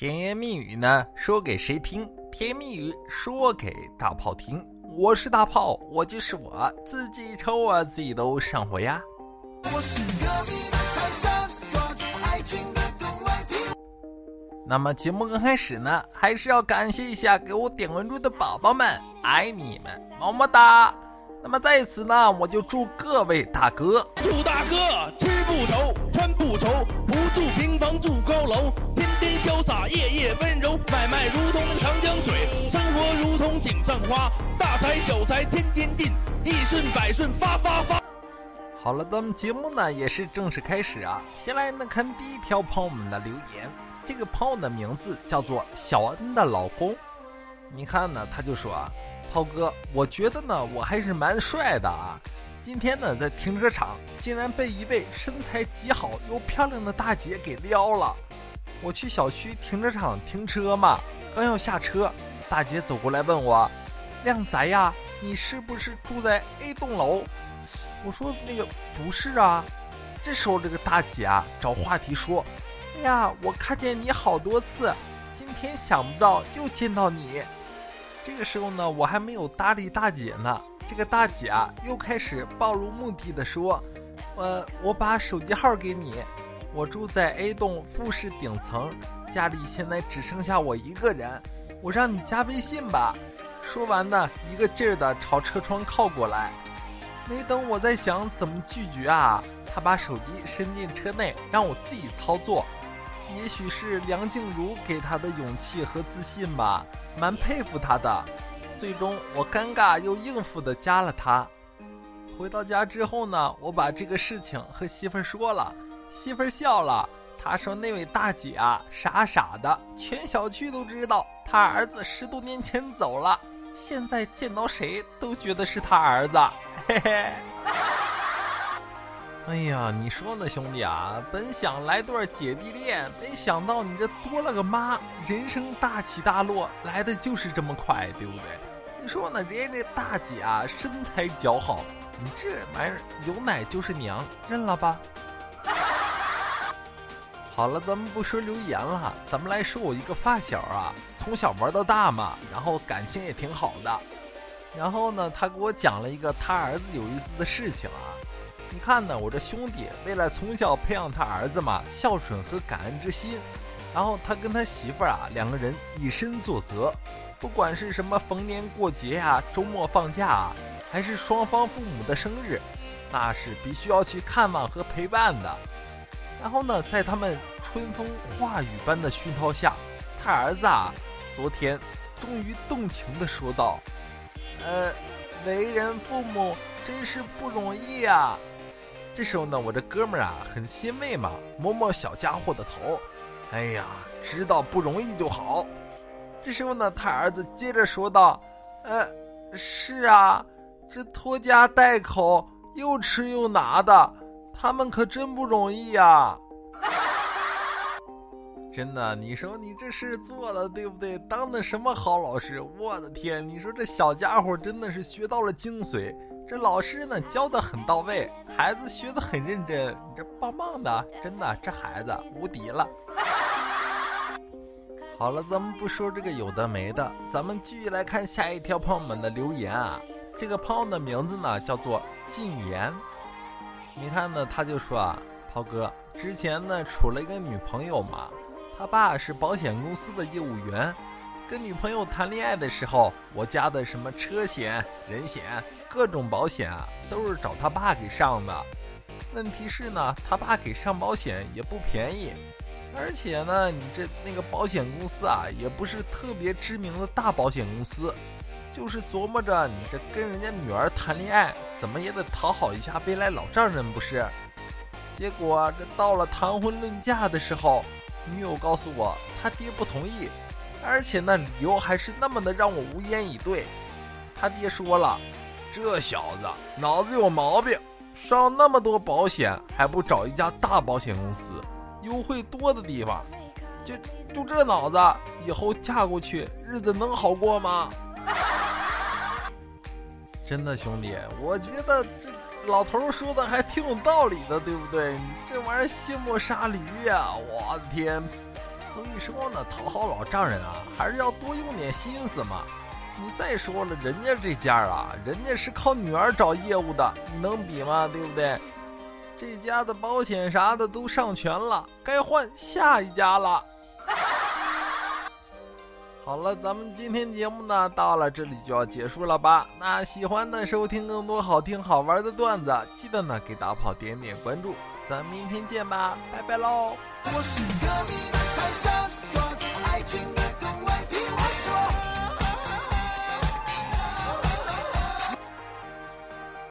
甜言蜜语呢，说给谁听？甜言蜜语说给大炮听。我是大炮，我就是我自己抽我自己都上火呀。我是隔壁的泰山，抓住爱情的东莞亭。那么节目刚开始呢，还是要感谢一下给我点关注的宝宝们，爱你们，么么哒。那么在此呢，我就祝各位大哥，祝大哥吃不愁，穿不愁，不住平房住高楼。潇洒，夜夜温柔，买卖如同那个长江水，生活如同井上花，大财小财天天进，一顺百顺发发发。好了，咱们节目呢也是正式开始啊。先来呢看第一条朋友们的留言，这个朋友的名字叫做小恩的老公。你看呢，他就说啊，涛哥，我觉得呢我还是蛮帅的啊。今天呢在停车场，竟然被一位身材极好又漂亮的大姐给撩了。我去小区停车场停车嘛，刚要下车，大姐走过来问我：“靓仔呀，你是不是住在 A 栋楼？”我说：“那个不是啊。”这时候这个大姐啊找话题说：“哎呀，我看见你好多次，今天想不到又见到你。”这个时候呢，我还没有搭理大姐呢，这个大姐啊又开始暴露目的的说：“呃，我把手机号给你。”我住在 A 栋复式顶层，家里现在只剩下我一个人，我让你加微信吧。说完呢，一个劲儿的朝车窗靠过来。没等我在想怎么拒绝啊，他把手机伸进车内，让我自己操作。也许是梁静茹给他的勇气和自信吧，蛮佩服他的。最终我尴尬又应付的加了他。回到家之后呢，我把这个事情和媳妇儿说了。媳妇儿笑了，她说：“那位大姐啊，傻傻的，全小区都知道她儿子十多年前走了，现在见到谁都觉得是他儿子。”嘿嘿。哎呀，你说呢，兄弟啊？本想来段姐弟恋，没想到你这多了个妈，人生大起大落来的就是这么快，对不对？你说呢？人家这大姐啊，身材姣好，你这玩意儿有奶就是娘，认了吧。好了，咱们不说留言了，咱们来说我一个发小啊，从小玩到大嘛，然后感情也挺好的。然后呢，他给我讲了一个他儿子有意思的事情啊。你看呢，我这兄弟为了从小培养他儿子嘛孝顺和感恩之心，然后他跟他媳妇儿啊两个人以身作则，不管是什么逢年过节呀、周末放假啊，还是双方父母的生日，那是必须要去看望和陪伴的。然后呢，在他们春风化雨般的熏陶下，他儿子啊，昨天终于动情地说道：“呃，为人父母真是不容易呀。”这时候呢，我这哥们儿啊，很欣慰嘛，摸摸小家伙的头，哎呀，知道不容易就好。这时候呢，他儿子接着说道：“呃，是啊，这拖家带口，又吃又拿的。”他们可真不容易呀！真的，你说你这事做的对不对？当的什么好老师？我的天！你说这小家伙真的是学到了精髓。这老师呢教的很到位，孩子学的很认真，你这棒棒的，真的，这孩子无敌了。好了，咱们不说这个有的没的，咱们继续来看下一条朋友们的留言啊。这个朋友的名字呢叫做禁言。你看呢，他就说啊，涛哥之前呢处了一个女朋友嘛，他爸是保险公司的业务员，跟女朋友谈恋爱的时候，我家的什么车险、人险、各种保险啊，都是找他爸给上的。问题是呢，他爸给上保险也不便宜，而且呢，你这那个保险公司啊，也不是特别知名的大保险公司。就是琢磨着你这跟人家女儿谈恋爱，怎么也得讨好一下未来老丈人不是？结果这到了谈婚论嫁的时候，女友告诉我她爹不同意，而且那理由还是那么的让我无言以对。他爹说了，这小子脑子有毛病，上那么多保险还不找一家大保险公司，优惠多的地方，就就这脑子，以后嫁过去日子能好过吗？真的兄弟，我觉得这老头说的还挺有道理的，对不对？这玩意儿卸磨杀驴呀！我的天！所以说呢，讨好老丈人啊，还是要多用点心思嘛。你再说了，人家这家啊，人家是靠女儿找业务的，你能比吗？对不对？这家的保险啥的都上全了，该换下一家了。好了，咱们今天节目呢到了这里就要结束了吧？那喜欢的收听更多好听好玩的段子，记得呢给大炮点点关注，咱们明天见吧，拜拜喽！我是隔壁的上，抓住爱情的